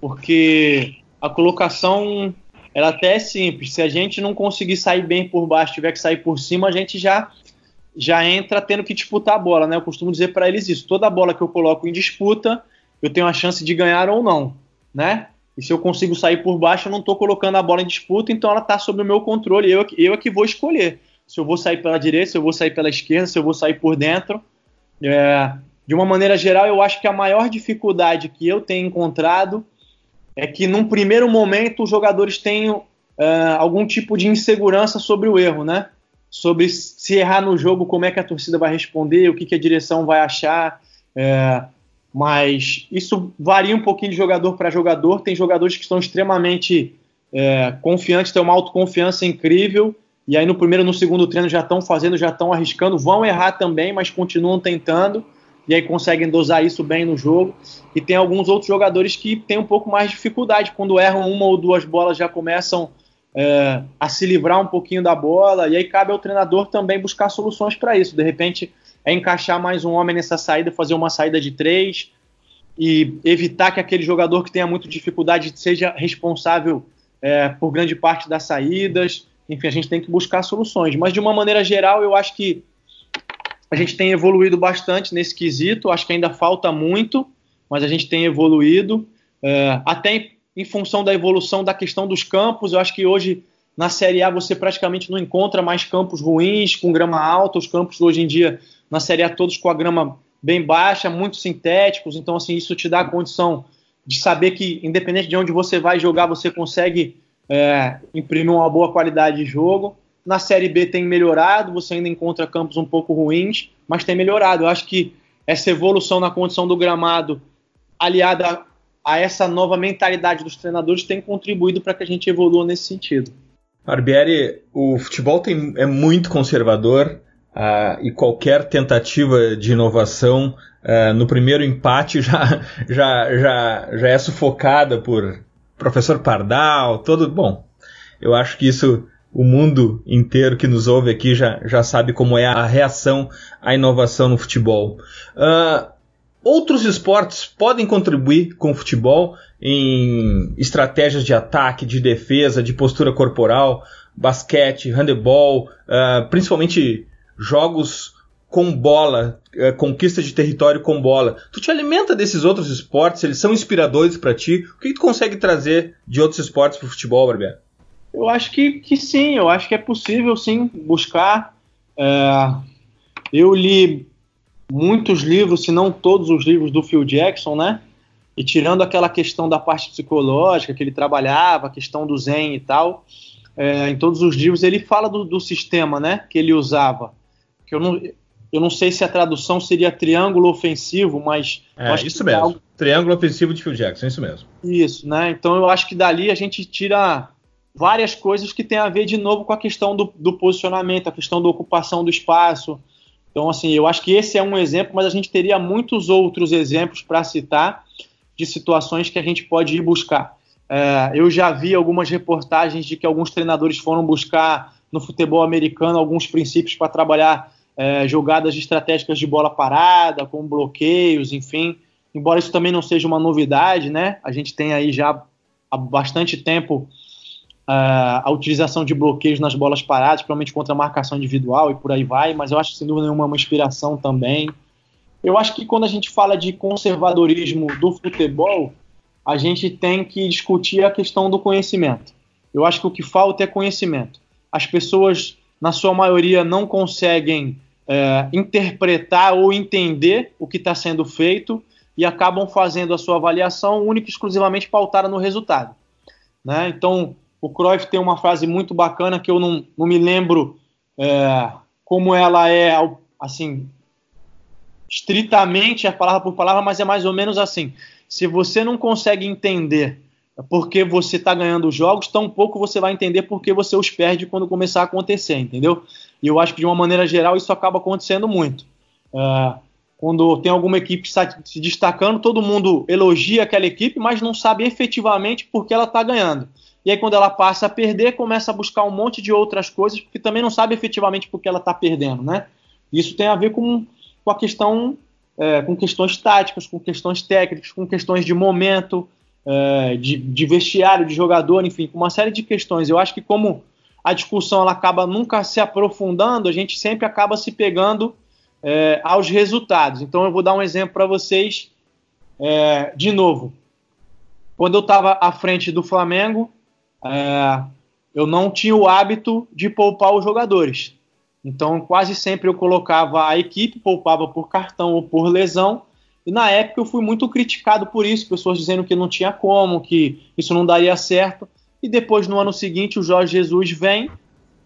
porque a colocação ela até é simples. Se a gente não conseguir sair bem por baixo, tiver que sair por cima, a gente já já entra tendo que disputar a bola, né? Eu costumo dizer para eles isso. Toda bola que eu coloco em disputa, eu tenho a chance de ganhar ou não né? E se eu consigo sair por baixo, eu não estou colocando a bola em disputa, então ela está sob o meu controle. Eu, eu é que vou escolher se eu vou sair pela direita, se eu vou sair pela esquerda, se eu vou sair por dentro. É, de uma maneira geral, eu acho que a maior dificuldade que eu tenho encontrado é que, num primeiro momento, os jogadores tenham é, algum tipo de insegurança sobre o erro, né? Sobre se errar no jogo, como é que a torcida vai responder, o que, que a direção vai achar. É, mas isso varia um pouquinho de jogador para jogador. Tem jogadores que estão extremamente é, confiantes, têm uma autoconfiança incrível, e aí no primeiro no segundo treino já estão fazendo, já estão arriscando, vão errar também, mas continuam tentando, e aí conseguem dosar isso bem no jogo. E tem alguns outros jogadores que têm um pouco mais de dificuldade, quando erram uma ou duas bolas já começam é, a se livrar um pouquinho da bola, e aí cabe ao treinador também buscar soluções para isso. De repente é encaixar mais um homem nessa saída, fazer uma saída de três e evitar que aquele jogador que tenha muita dificuldade seja responsável é, por grande parte das saídas. Enfim, a gente tem que buscar soluções. Mas de uma maneira geral, eu acho que a gente tem evoluído bastante nesse quesito. Acho que ainda falta muito, mas a gente tem evoluído. É, até em, em função da evolução da questão dos campos, eu acho que hoje na Série A você praticamente não encontra mais campos ruins, com grama alta. Os campos hoje em dia na Série A todos com a grama bem baixa, muito sintéticos, então assim, isso te dá a condição de saber que independente de onde você vai jogar, você consegue é, imprimir uma boa qualidade de jogo. Na Série B tem melhorado, você ainda encontra campos um pouco ruins, mas tem melhorado. Eu acho que essa evolução na condição do gramado, aliada a essa nova mentalidade dos treinadores, tem contribuído para que a gente evolua nesse sentido. Barbieri, o futebol tem, é muito conservador, Uh, e qualquer tentativa de inovação uh, no primeiro empate <laughs> já, já, já, já é sufocada por professor Pardal, todo. Bom, eu acho que isso o mundo inteiro que nos ouve aqui já, já sabe como é a reação à inovação no futebol. Uh, outros esportes podem contribuir com o futebol em estratégias de ataque, de defesa, de postura corporal, basquete, handebol, principalmente jogos com bola, uh, conquista de território com bola. Tu te alimenta desses outros esportes? Eles são inspiradores para ti? O que tu consegue trazer de outros esportes para o futebol, Barbieri? Eu acho que, que sim, eu acho que é possível sim buscar. É, eu li muitos livros, se não todos os livros do Phil Jackson, né? E tirando aquela questão da parte psicológica que ele trabalhava, a questão do Zen e tal, é, em todos os livros ele fala do, do, sistema, né? Que ele usava. Que eu não, eu não sei se a tradução seria triângulo ofensivo, mas. É, isso mesmo. É algo... Triângulo ofensivo de Phil Jackson, isso mesmo. Isso, né? Então eu acho que dali a gente tira várias coisas que tem a ver de novo com a questão do, do posicionamento, a questão da ocupação do espaço. Então, assim, eu acho que esse é um exemplo, mas a gente teria muitos outros exemplos para citar de situações que a gente pode ir buscar. É, eu já vi algumas reportagens de que alguns treinadores foram buscar no futebol americano alguns princípios para trabalhar é, jogadas estratégicas de bola parada, com bloqueios, enfim. Embora isso também não seja uma novidade, né? A gente tem aí já há bastante tempo a utilização de bloqueios nas bolas paradas, provavelmente contra a marcação individual e por aí vai, mas eu acho que sem dúvida nenhuma é uma inspiração também. Eu acho que quando a gente fala de conservadorismo do futebol, a gente tem que discutir a questão do conhecimento. Eu acho que o que falta é conhecimento. As pessoas, na sua maioria, não conseguem é, interpretar ou entender o que está sendo feito e acabam fazendo a sua avaliação única e exclusivamente pautada no resultado. Né? Então, o Cruyff tem uma frase muito bacana que eu não, não me lembro é, como ela é, assim, estritamente, a palavra por palavra, mas é mais ou menos assim. Se você não consegue entender porque você está ganhando os jogos, tão pouco você vai entender porque você os perde quando começar a acontecer, entendeu? E eu acho que de uma maneira geral isso acaba acontecendo muito. É, quando tem alguma equipe se destacando, todo mundo elogia aquela equipe, mas não sabe efetivamente por que ela está ganhando. E aí, quando ela passa a perder, começa a buscar um monte de outras coisas, porque também não sabe efetivamente por que ela está perdendo, né? Isso tem a ver com, com a questão, é, com questões táticas, com questões técnicas, com questões de momento, é, de, de, vestiário, de jogador, enfim, com uma série de questões. Eu acho que como a discussão ela acaba nunca se aprofundando, a gente sempre acaba se pegando é, aos resultados. Então, eu vou dar um exemplo para vocês é, de novo. Quando eu estava à frente do Flamengo, é, eu não tinha o hábito de poupar os jogadores. Então, quase sempre eu colocava a equipe, poupava por cartão ou por lesão. E na época eu fui muito criticado por isso, pessoas dizendo que não tinha como, que isso não daria certo. E depois, no ano seguinte, o Jorge Jesus vem,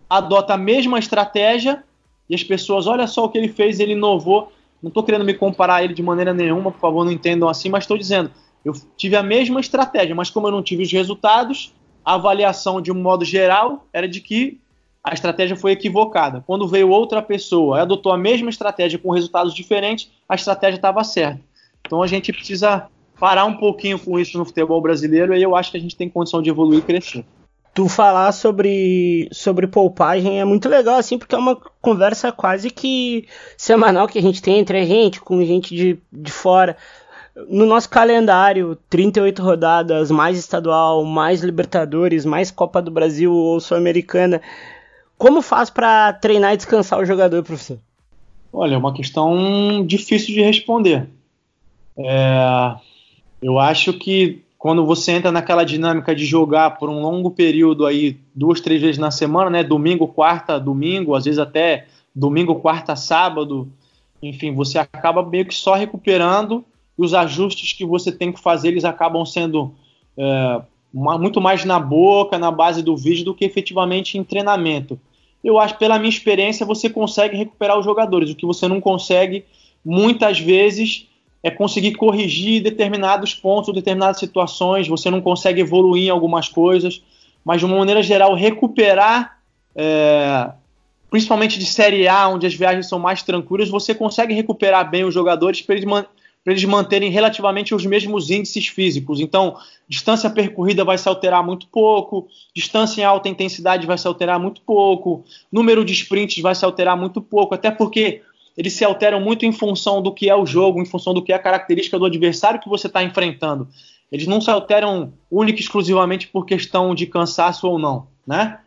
adota a mesma estratégia e as pessoas, olha só o que ele fez, ele inovou. Não estou querendo me comparar a ele de maneira nenhuma, por favor, não entendam assim, mas estou dizendo, eu tive a mesma estratégia, mas como eu não tive os resultados, a avaliação de um modo geral era de que a estratégia foi equivocada. Quando veio outra pessoa e adotou a mesma estratégia com resultados diferentes, a estratégia estava certa. Então a gente precisa parar um pouquinho com isso no futebol brasileiro e eu acho que a gente tem condição de evoluir e crescer. Tu falar sobre, sobre poupagem é muito legal, assim, porque é uma conversa quase que semanal que a gente tem entre a gente, com gente de, de fora no nosso calendário, 38 rodadas, mais estadual, mais Libertadores, mais Copa do Brasil ou Sul-Americana. Como faz para treinar e descansar o jogador, professor? Olha, é uma questão difícil de responder. É, eu acho que quando você entra naquela dinâmica de jogar por um longo período aí, duas, três vezes na semana, né? Domingo, quarta, domingo, às vezes até domingo, quarta, sábado, enfim, você acaba meio que só recuperando e os ajustes que você tem que fazer eles acabam sendo é, muito mais na boca, na base do vídeo, do que efetivamente em treinamento. Eu acho, pela minha experiência, você consegue recuperar os jogadores. O que você não consegue, muitas vezes, é conseguir corrigir determinados pontos, determinadas situações. Você não consegue evoluir em algumas coisas, mas de uma maneira geral, recuperar, é, principalmente de Série A, onde as viagens são mais tranquilas, você consegue recuperar bem os jogadores para eles para eles manterem relativamente os mesmos índices físicos. Então, distância percorrida vai se alterar muito pouco, distância em alta intensidade vai se alterar muito pouco, número de sprints vai se alterar muito pouco, até porque eles se alteram muito em função do que é o jogo, em função do que é a característica do adversário que você está enfrentando. Eles não se alteram única e exclusivamente por questão de cansaço ou não, né?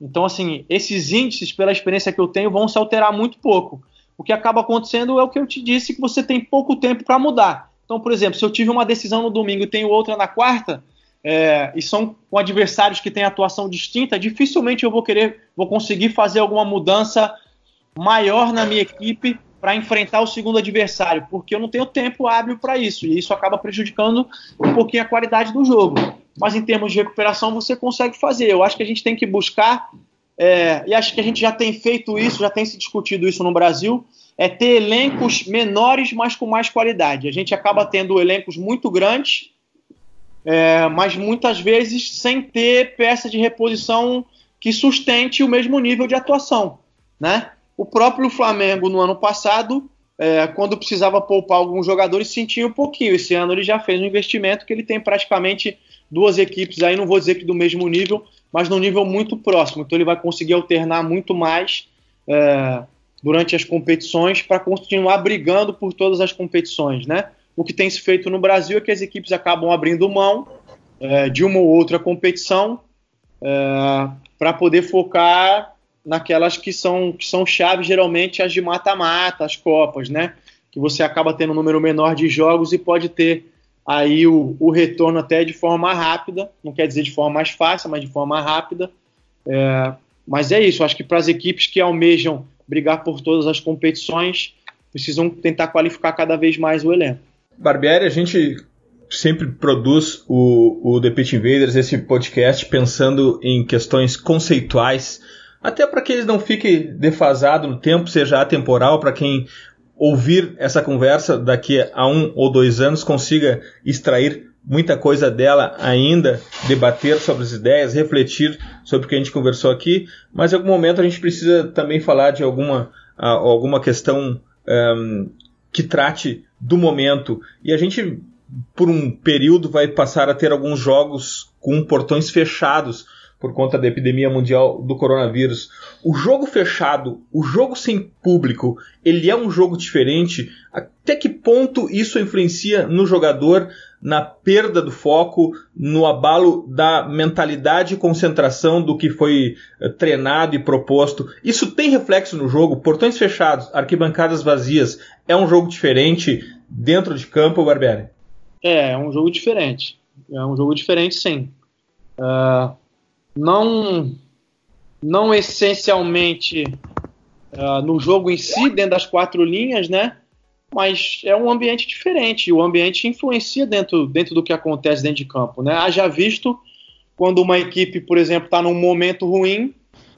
Então, assim, esses índices, pela experiência que eu tenho, vão se alterar muito pouco o que acaba acontecendo é o que eu te disse, que você tem pouco tempo para mudar. Então, por exemplo, se eu tive uma decisão no domingo e tenho outra na quarta, é, e são com adversários que têm atuação distinta, dificilmente eu vou querer, vou conseguir fazer alguma mudança maior na minha equipe para enfrentar o segundo adversário, porque eu não tenho tempo hábil para isso, e isso acaba prejudicando um pouquinho a qualidade do jogo. Mas em termos de recuperação, você consegue fazer. Eu acho que a gente tem que buscar é, e acho que a gente já tem feito isso, já tem se discutido isso no Brasil, é ter elencos menores, mas com mais qualidade. A gente acaba tendo elencos muito grandes, é, mas muitas vezes sem ter peça de reposição que sustente o mesmo nível de atuação. Né? O próprio Flamengo, no ano passado, é, quando precisava poupar alguns jogadores, sentia um pouquinho. Esse ano ele já fez um investimento que ele tem praticamente duas equipes aí, não vou dizer que do mesmo nível, mas num nível muito próximo. Então ele vai conseguir alternar muito mais é, durante as competições para continuar brigando por todas as competições, né? O que tem se feito no Brasil é que as equipes acabam abrindo mão é, de uma ou outra competição é, para poder focar naquelas que são, que são chaves, geralmente as de mata-mata, as Copas, né? Que você acaba tendo um número menor de jogos e pode ter aí o, o, retorno até de forma rápida, não quer dizer de forma mais fácil, mas de forma rápida. É, mas é isso, acho que para as equipes que almejam brigar por todas as competições, precisam tentar qualificar cada vez mais o elenco. Barbieri, a gente sempre produz o, o The Pitch Invaders, esse podcast, pensando em questões conceituais, até para que eles não fiquem defasados no tempo, seja atemporal, para quem ouvir essa conversa daqui a um ou dois anos consiga extrair muita coisa dela ainda, debater sobre as ideias, refletir sobre o que a gente conversou aqui, mas em algum momento a gente precisa também falar de alguma, alguma questão um, que trate do momento. E a gente, por um período, vai passar a ter alguns jogos com portões fechados por conta da epidemia mundial do coronavírus. O jogo fechado, o jogo sem público, ele é um jogo diferente? Até que ponto isso influencia no jogador, na perda do foco, no abalo da mentalidade e concentração do que foi eh, treinado e proposto? Isso tem reflexo no jogo? Portões fechados, arquibancadas vazias, é um jogo diferente dentro de campo, Barbieri? É, é um jogo diferente. É um jogo diferente, sim. Uh, não, não essencialmente uh, no jogo em si, dentro das quatro linhas, né? Mas é um ambiente diferente. O ambiente influencia dentro, dentro do que acontece dentro de campo, né? Haja visto quando uma equipe, por exemplo, está num momento ruim,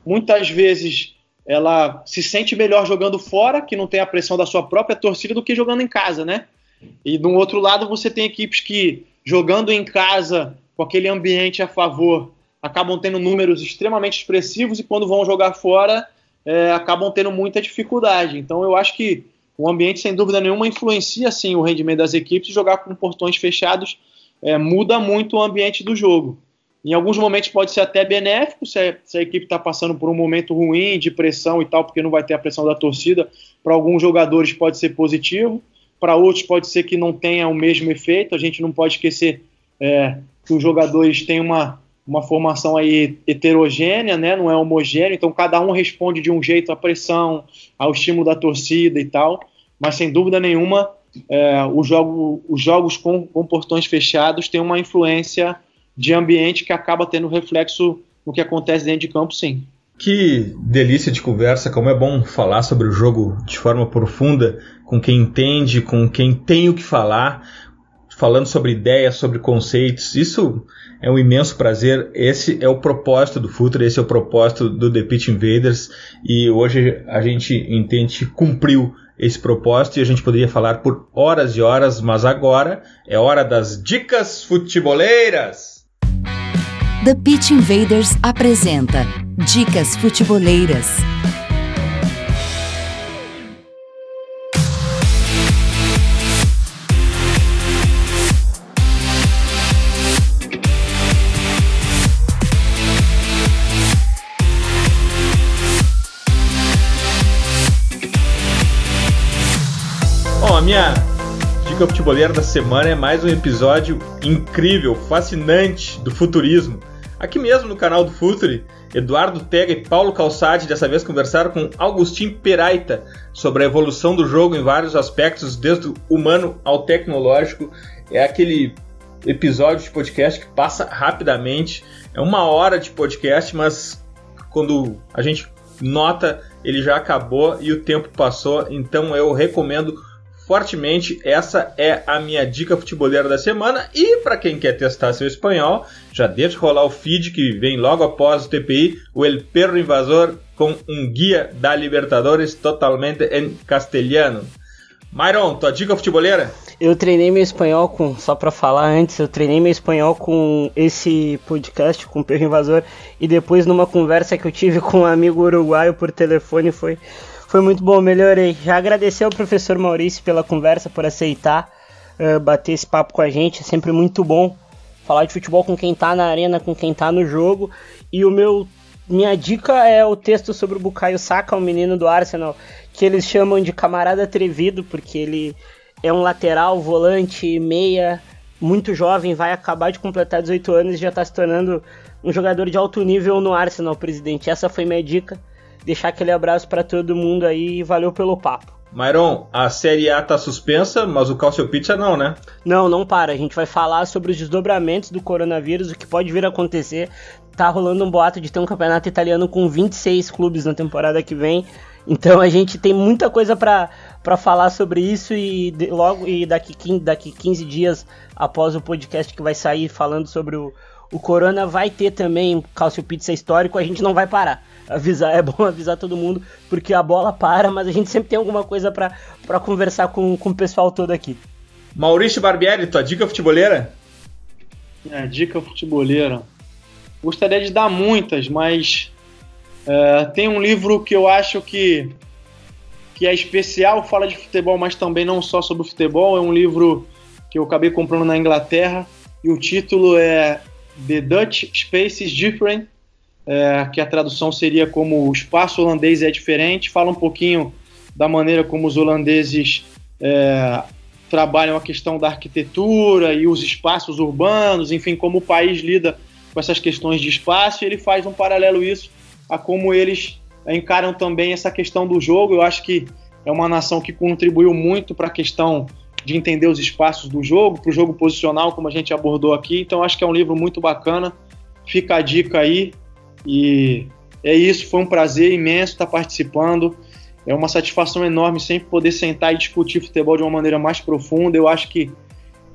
muitas vezes ela se sente melhor jogando fora, que não tem a pressão da sua própria torcida, do que jogando em casa, né? E do outro lado você tem equipes que jogando em casa com aquele ambiente a favor acabam tendo números extremamente expressivos e quando vão jogar fora é, acabam tendo muita dificuldade. Então eu acho que o ambiente, sem dúvida nenhuma, influencia sim o rendimento das equipes. Jogar com portões fechados é, muda muito o ambiente do jogo. Em alguns momentos pode ser até benéfico se a, se a equipe está passando por um momento ruim de pressão e tal, porque não vai ter a pressão da torcida. Para alguns jogadores pode ser positivo, para outros pode ser que não tenha o mesmo efeito. A gente não pode esquecer é, que os jogadores têm uma, uma formação aí heterogênea, né? não é homogênea, então cada um responde de um jeito à pressão, ao estímulo da torcida e tal, mas sem dúvida nenhuma é, jogo, os jogos com, com portões fechados têm uma influência de ambiente que acaba tendo reflexo no que acontece dentro de campo, sim. Que delícia de conversa, como é bom falar sobre o jogo de forma profunda, com quem entende, com quem tem o que falar, falando sobre ideias, sobre conceitos. Isso é um imenso prazer. Esse é o propósito do Future, esse é o propósito do The Pitch Invaders e hoje a gente entende cumpriu esse propósito e a gente poderia falar por horas e horas, mas agora é hora das dicas futeboleiras. The Pitch Invaders apresenta Dicas Futeboleiras. Dica Futebolera da semana é mais um episódio incrível, fascinante do futurismo. Aqui mesmo no canal do Futuri, Eduardo Tega e Paulo Calçade dessa vez conversaram com Agostinho Peraita sobre a evolução do jogo em vários aspectos, desde o humano ao tecnológico. É aquele episódio de podcast que passa rapidamente. É uma hora de podcast, mas quando a gente nota, ele já acabou e o tempo passou. Então eu recomendo fortemente. Essa é a minha dica futebolera da semana. E para quem quer testar seu espanhol, já deixa rolar o feed que vem logo após o TPI, o El Perro Invasor, com um guia da Libertadores totalmente em castelhano. Myron, tua dica futebolera? Eu treinei meu espanhol com, só para falar antes, eu treinei meu espanhol com esse podcast, com o Perro Invasor, e depois numa conversa que eu tive <laughs> com um amigo uruguaio por telefone, foi foi muito bom, melhorei. Já agradecer ao professor Maurício pela conversa, por aceitar uh, bater esse papo com a gente. É sempre muito bom falar de futebol com quem tá na arena, com quem tá no jogo. E o meu minha dica é o texto sobre o Bukayo Saka, o menino do Arsenal, que eles chamam de camarada atrevido, porque ele é um lateral, volante, meia, muito jovem, vai acabar de completar 18 anos e já está se tornando um jogador de alto nível no Arsenal, presidente. Essa foi minha dica deixar aquele abraço para todo mundo aí e valeu pelo papo. Myron, a Série A tá suspensa, mas o Calcio Pizza não, né? Não, não para. A gente vai falar sobre os desdobramentos do coronavírus, o que pode vir a acontecer. Tá rolando um boato de ter um campeonato italiano com 26 clubes na temporada que vem. Então a gente tem muita coisa para falar sobre isso e de, logo e daqui 15, daqui 15 dias após o podcast que vai sair falando sobre o, o Corona vai ter também Calcio Pizza histórico, a gente não vai parar avisar, <laughs> é bom avisar todo mundo, porque a bola para, mas a gente sempre tem alguma coisa para conversar com, com o pessoal todo aqui. Maurício Barbieri, tua dica futeboleira? É, dica futeboleira. Gostaria de dar muitas, mas é, tem um livro que eu acho que, que é especial, fala de futebol, mas também não só sobre futebol. É um livro que eu acabei comprando na Inglaterra e o título é The Dutch Spaces Different é, que a tradução seria como o espaço holandês é diferente, fala um pouquinho da maneira como os holandeses é, trabalham a questão da arquitetura e os espaços urbanos, enfim, como o país lida com essas questões de espaço, e ele faz um paralelo isso a como eles encaram também essa questão do jogo. Eu acho que é uma nação que contribuiu muito para a questão de entender os espaços do jogo, para o jogo posicional, como a gente abordou aqui. Então, acho que é um livro muito bacana. Fica a dica aí. E é isso, foi um prazer imenso estar participando. É uma satisfação enorme sempre poder sentar e discutir futebol de uma maneira mais profunda. Eu acho que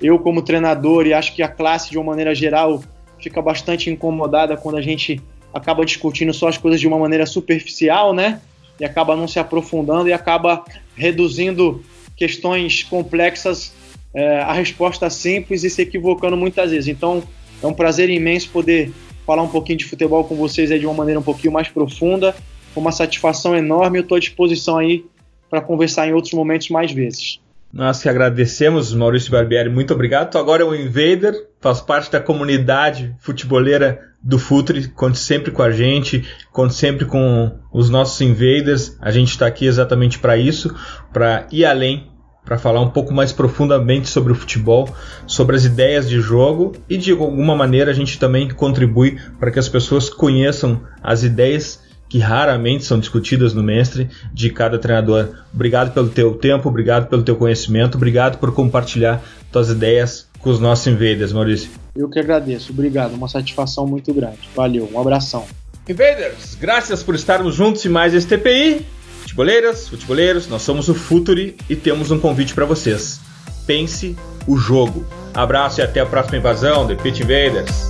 eu, como treinador, e acho que a classe de uma maneira geral fica bastante incomodada quando a gente acaba discutindo só as coisas de uma maneira superficial, né? E acaba não se aprofundando e acaba reduzindo questões complexas é, a resposta simples e se equivocando muitas vezes. Então, é um prazer imenso poder falar um pouquinho de futebol com vocês aí de uma maneira um pouquinho mais profunda. Uma satisfação enorme. Eu estou à disposição aí para conversar em outros momentos mais vezes. Nós que agradecemos, Maurício Barbieri, muito obrigado. Agora é o Invader, faz parte da comunidade futeboleira do Futre, conte sempre com a gente, conte sempre com os nossos Invaders. A gente está aqui exatamente para isso, para ir além para falar um pouco mais profundamente sobre o futebol, sobre as ideias de jogo e de alguma maneira a gente também contribui para que as pessoas conheçam as ideias que raramente são discutidas no mestre de cada treinador. Obrigado pelo teu tempo, obrigado pelo teu conhecimento, obrigado por compartilhar tuas ideias com os nossos invaders, Maurício. Eu que agradeço, obrigado, uma satisfação muito grande. Valeu, um abração. Invaders, graças por estarmos juntos em mais este TPI. Futeboleiras, futeboleiros, nós somos o Futuri e temos um convite para vocês. Pense o jogo. Abraço e até a próxima invasão, The Pit Invaders.